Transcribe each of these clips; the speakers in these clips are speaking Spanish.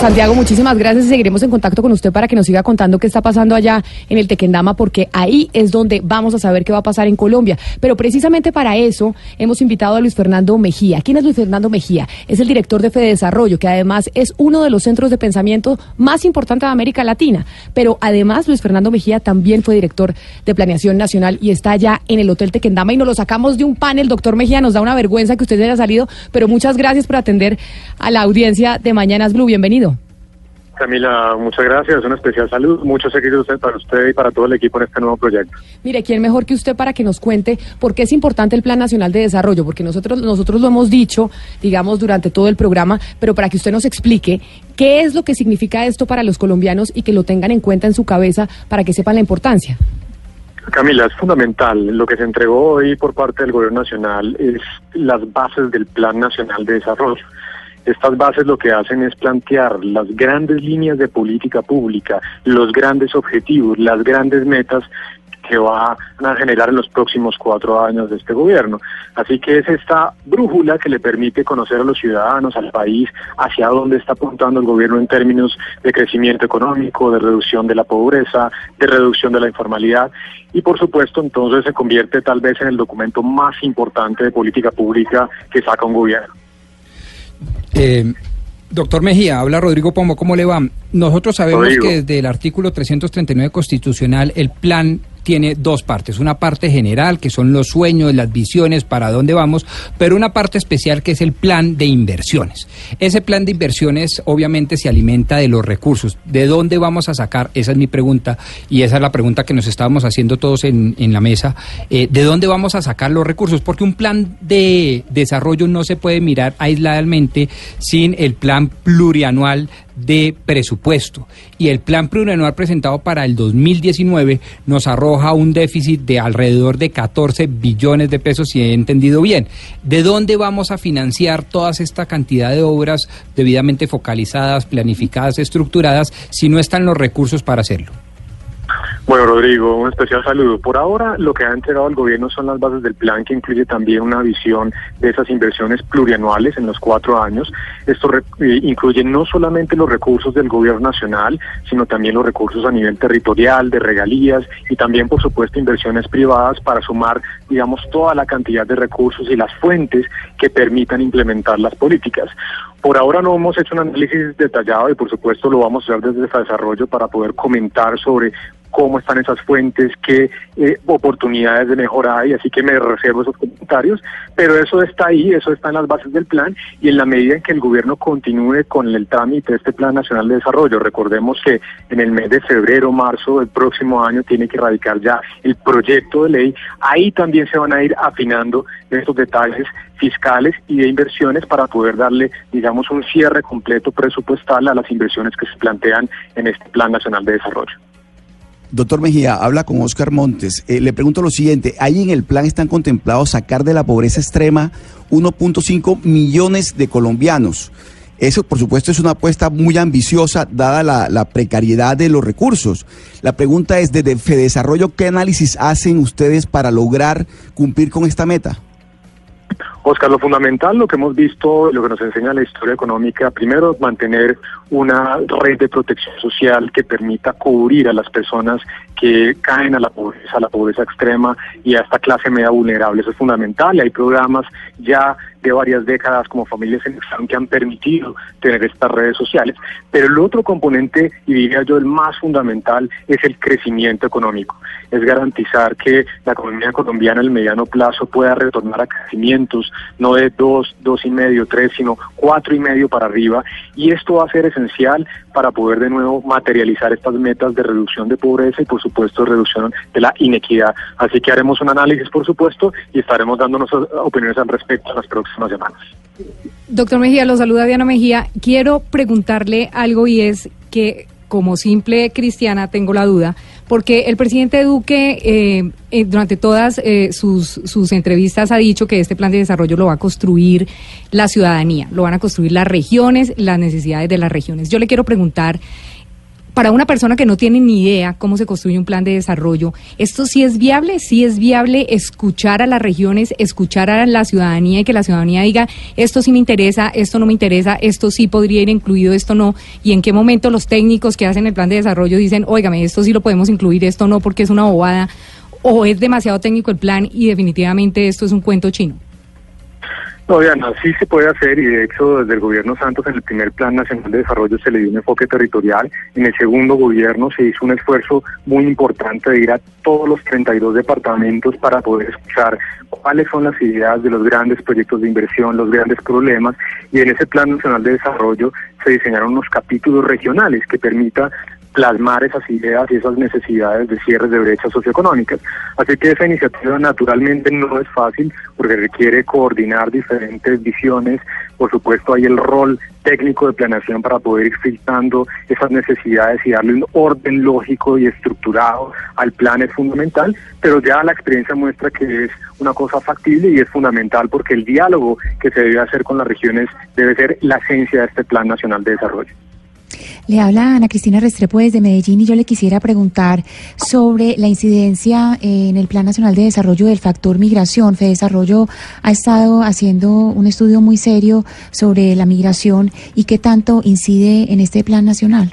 Santiago, muchísimas gracias y seguiremos en contacto con usted para que nos siga contando qué está pasando allá en el Tequendama, porque ahí es donde vamos a saber qué va a pasar en Colombia. Pero precisamente para eso hemos invitado a Luis Fernando Mejía. ¿Quién es Luis Fernando Mejía? Es el director de Fede Desarrollo, que además es uno de los centros de pensamiento más importantes de América Latina. Pero además Luis Fernando Mejía también fue director de Planeación Nacional y está allá en el Hotel Tequendama y nos lo sacamos de un panel. Doctor Mejía, nos da una vergüenza que usted haya salido, pero muchas gracias por atender a la audiencia de Mañanas Blue. Bienvenido. Camila, muchas gracias. Un especial saludo. Muchos éxitos para usted y para todo el equipo en este nuevo proyecto. Mire, ¿quién mejor que usted para que nos cuente por qué es importante el Plan Nacional de Desarrollo? Porque nosotros, nosotros lo hemos dicho, digamos, durante todo el programa, pero para que usted nos explique qué es lo que significa esto para los colombianos y que lo tengan en cuenta en su cabeza para que sepan la importancia. Camila, es fundamental. Lo que se entregó hoy por parte del Gobierno Nacional es las bases del Plan Nacional de Desarrollo. Estas bases lo que hacen es plantear las grandes líneas de política pública, los grandes objetivos, las grandes metas que van a generar en los próximos cuatro años de este gobierno. Así que es esta brújula que le permite conocer a los ciudadanos, al país, hacia dónde está apuntando el gobierno en términos de crecimiento económico, de reducción de la pobreza, de reducción de la informalidad y por supuesto entonces se convierte tal vez en el documento más importante de política pública que saca un gobierno. Eh, doctor Mejía, habla Rodrigo Pomo, ¿cómo le va? Nosotros sabemos que desde el artículo 339 constitucional el plan tiene dos partes. Una parte general, que son los sueños, las visiones, para dónde vamos, pero una parte especial que es el plan de inversiones. Ese plan de inversiones obviamente se alimenta de los recursos. ¿De dónde vamos a sacar? Esa es mi pregunta y esa es la pregunta que nos estábamos haciendo todos en, en la mesa. Eh, ¿De dónde vamos a sacar los recursos? Porque un plan de desarrollo no se puede mirar aisladamente sin el plan plurianual de presupuesto. Y el plan plurianual presentado para el 2019 nos arroja un déficit de alrededor de 14 billones de pesos, si he entendido bien. ¿De dónde vamos a financiar toda esta cantidad de obras debidamente focalizadas, planificadas, estructuradas, si no están los recursos para hacerlo? Bueno, Rodrigo, un especial saludo. Por ahora, lo que ha entregado el gobierno son las bases del plan, que incluye también una visión de esas inversiones plurianuales en los cuatro años. Esto eh, incluye no solamente los recursos del gobierno nacional, sino también los recursos a nivel territorial, de regalías y también, por supuesto, inversiones privadas para sumar, digamos, toda la cantidad de recursos y las fuentes que permitan implementar las políticas. Por ahora no hemos hecho un análisis detallado y por supuesto lo vamos a hacer desde el desarrollo para poder comentar sobre cómo están esas fuentes, qué eh, oportunidades de mejora hay, así que me reservo esos comentarios, pero eso está ahí, eso está en las bases del plan y en la medida en que el gobierno continúe con el trámite de este Plan Nacional de Desarrollo, recordemos que en el mes de febrero, marzo del próximo año tiene que radicar ya el proyecto de ley, ahí también se van a ir afinando estos detalles fiscales y de inversiones para poder darle, digamos, un cierre completo presupuestal a las inversiones que se plantean en este Plan Nacional de Desarrollo. Doctor Mejía, habla con Oscar Montes. Eh, le pregunto lo siguiente, ¿ahí en el plan están contemplados sacar de la pobreza extrema 1.5 millones de colombianos? Eso, por supuesto, es una apuesta muy ambiciosa, dada la, la precariedad de los recursos. La pregunta es, desde Fedesarrollo, ¿qué análisis hacen ustedes para lograr cumplir con esta meta? Oscar, lo fundamental, lo que hemos visto, lo que nos enseña la historia económica, primero mantener una red de protección social que permita cubrir a las personas que caen a la pobreza, a la pobreza extrema y a esta clase media vulnerable. Eso es fundamental y hay programas ya de varias décadas como Familias en Acción que han permitido tener estas redes sociales. Pero el otro componente, y diría yo el más fundamental, es el crecimiento económico. Es garantizar que la economía colombiana en el mediano plazo pueda retornar a crecimientos no de dos, dos y medio, tres, sino cuatro y medio para arriba. Y esto va a ser esencial para poder de nuevo materializar estas metas de reducción de pobreza y por supuesto reducción de la inequidad. Así que haremos un análisis, por supuesto, y estaremos dándonos opiniones al respecto en las próximas semanas. Doctor Mejía, lo saluda Diana Mejía. Quiero preguntarle algo y es que como simple cristiana tengo la duda, porque el presidente Duque eh, eh, durante todas eh, sus, sus entrevistas ha dicho que este plan de desarrollo lo va a construir la ciudadanía, lo van a construir las regiones, las necesidades de las regiones. Yo le quiero preguntar, para una persona que no tiene ni idea cómo se construye un plan de desarrollo, ¿esto sí es viable? ¿Sí es viable escuchar a las regiones, escuchar a la ciudadanía y que la ciudadanía diga, esto sí me interesa, esto no me interesa, esto sí podría ir incluido, esto no? ¿Y en qué momento los técnicos que hacen el plan de desarrollo dicen, óigame, esto sí lo podemos incluir, esto no, porque es una bobada? ¿O es demasiado técnico el plan y definitivamente esto es un cuento chino? No, Diana, sí se puede hacer y de hecho desde el gobierno Santos en el primer Plan Nacional de Desarrollo se le dio un enfoque territorial. En el segundo gobierno se hizo un esfuerzo muy importante de ir a todos los 32 departamentos para poder escuchar cuáles son las ideas de los grandes proyectos de inversión, los grandes problemas y en ese Plan Nacional de Desarrollo se diseñaron unos capítulos regionales que permita plasmar esas ideas y esas necesidades de cierres de brechas socioeconómicas. Así que esa iniciativa naturalmente no es fácil porque requiere coordinar diferentes visiones. Por supuesto hay el rol técnico de planeación para poder ir filtrando esas necesidades y darle un orden lógico y estructurado al plan es fundamental, pero ya la experiencia muestra que es una cosa factible y es fundamental porque el diálogo que se debe hacer con las regiones debe ser la esencia de este Plan Nacional de Desarrollo. Le habla Ana Cristina Restrepo desde Medellín y yo le quisiera preguntar sobre la incidencia en el Plan Nacional de Desarrollo del factor migración. Desarrollo ha estado haciendo un estudio muy serio sobre la migración y qué tanto incide en este Plan Nacional.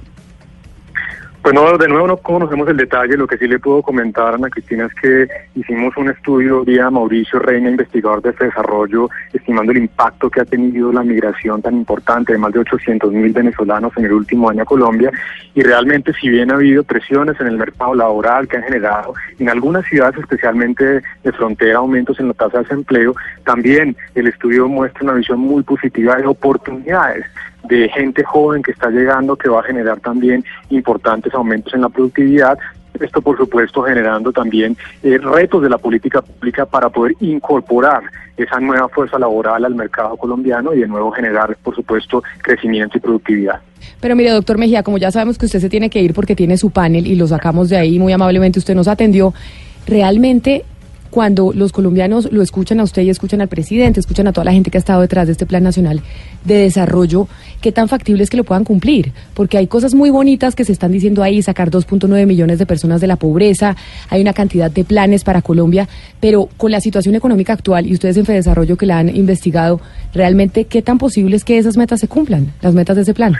Pues no, de nuevo no conocemos el detalle, lo que sí le puedo comentar, Ana Cristina, es que hicimos un estudio vía Mauricio Reina, investigador de desarrollo, estimando el impacto que ha tenido la migración tan importante de más de 800 mil venezolanos en el último año a Colombia, y realmente si bien ha habido presiones en el mercado laboral que han generado en algunas ciudades, especialmente de frontera, aumentos en la tasa de desempleo, también el estudio muestra una visión muy positiva de oportunidades de gente joven que está llegando, que va a generar también importantes aumentos en la productividad. Esto, por supuesto, generando también eh, retos de la política pública para poder incorporar esa nueva fuerza laboral al mercado colombiano y de nuevo generar, por supuesto, crecimiento y productividad. Pero mire, doctor Mejía, como ya sabemos que usted se tiene que ir porque tiene su panel y lo sacamos de ahí muy amablemente, usted nos atendió, realmente cuando los colombianos lo escuchan a usted y escuchan al presidente, escuchan a toda la gente que ha estado detrás de este Plan Nacional de Desarrollo, ¿qué tan factible es que lo puedan cumplir? Porque hay cosas muy bonitas que se están diciendo ahí, sacar 2.9 millones de personas de la pobreza, hay una cantidad de planes para Colombia, pero con la situación económica actual y ustedes en Desarrollo que la han investigado, ¿realmente qué tan posible es que esas metas se cumplan, las metas de ese plan?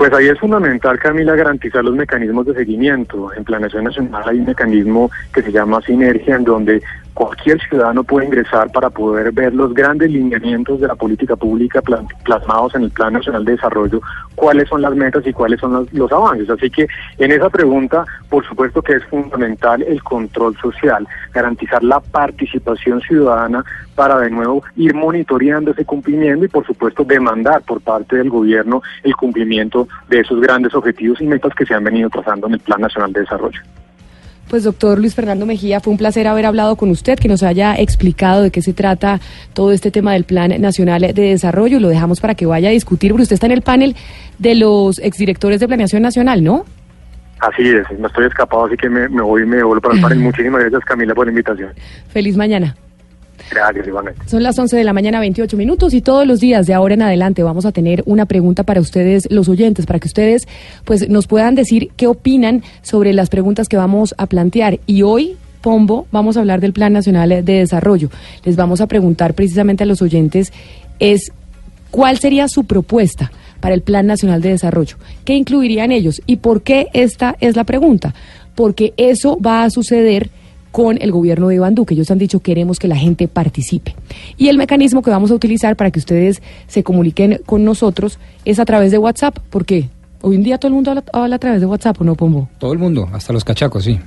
Pues ahí es fundamental, Camila, garantizar los mecanismos de seguimiento. En Planeación Nacional hay un mecanismo que se llama Sinergia, en donde cualquier ciudadano puede ingresar para poder ver los grandes lineamientos de la política pública plasmados en el Plan Nacional de Desarrollo, cuáles son las metas y cuáles son los, avances. Así que en esa pregunta, por supuesto que es fundamental el control social, garantizar la participación ciudadana para de nuevo ir monitoreando ese cumplimiento y por supuesto demandar por parte del gobierno el cumplimiento de esos grandes objetivos y metas que se han venido trazando en el Plan Nacional de Desarrollo. Pues doctor Luis Fernando Mejía, fue un placer haber hablado con usted, que nos haya explicado de qué se trata todo este tema del Plan Nacional de Desarrollo. Lo dejamos para que vaya a discutir, porque usted está en el panel de los exdirectores de Planeación Nacional, ¿no? Así es, no estoy escapado, así que me, voy y me vuelvo para el panel. Muchísimas gracias, Camila, por la invitación. Feliz mañana. Gracias, igualmente. Son las 11 de la mañana, 28 minutos, y todos los días de ahora en adelante vamos a tener una pregunta para ustedes, los oyentes, para que ustedes pues nos puedan decir qué opinan sobre las preguntas que vamos a plantear. Y hoy, Pombo, vamos a hablar del Plan Nacional de Desarrollo. Les vamos a preguntar precisamente a los oyentes es cuál sería su propuesta para el Plan Nacional de Desarrollo. ¿Qué incluirían ellos? ¿Y por qué esta es la pregunta? Porque eso va a suceder con el gobierno de Iván Duque. Ellos han dicho queremos que la gente participe. Y el mecanismo que vamos a utilizar para que ustedes se comuniquen con nosotros es a través de WhatsApp. ¿Por qué? Hoy en día todo el mundo habla, habla a través de WhatsApp, ¿o no, Pombo? Todo el mundo, hasta los cachacos, sí.